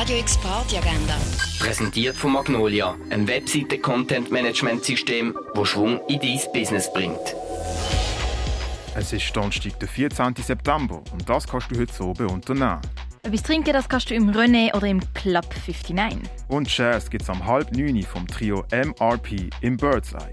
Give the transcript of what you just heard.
Radio X Party Agenda. Präsentiert von Magnolia, einem Webseite-Content-Management-System, das Schwung in dein Business bringt. Es ist Donnerstag, der 14. September und das kannst du heute oben unternehmen. Etwas trinken das kannst du im René oder im Club 59. Und Jazz gibt es am halb neun vom Trio MRP im Birdseye.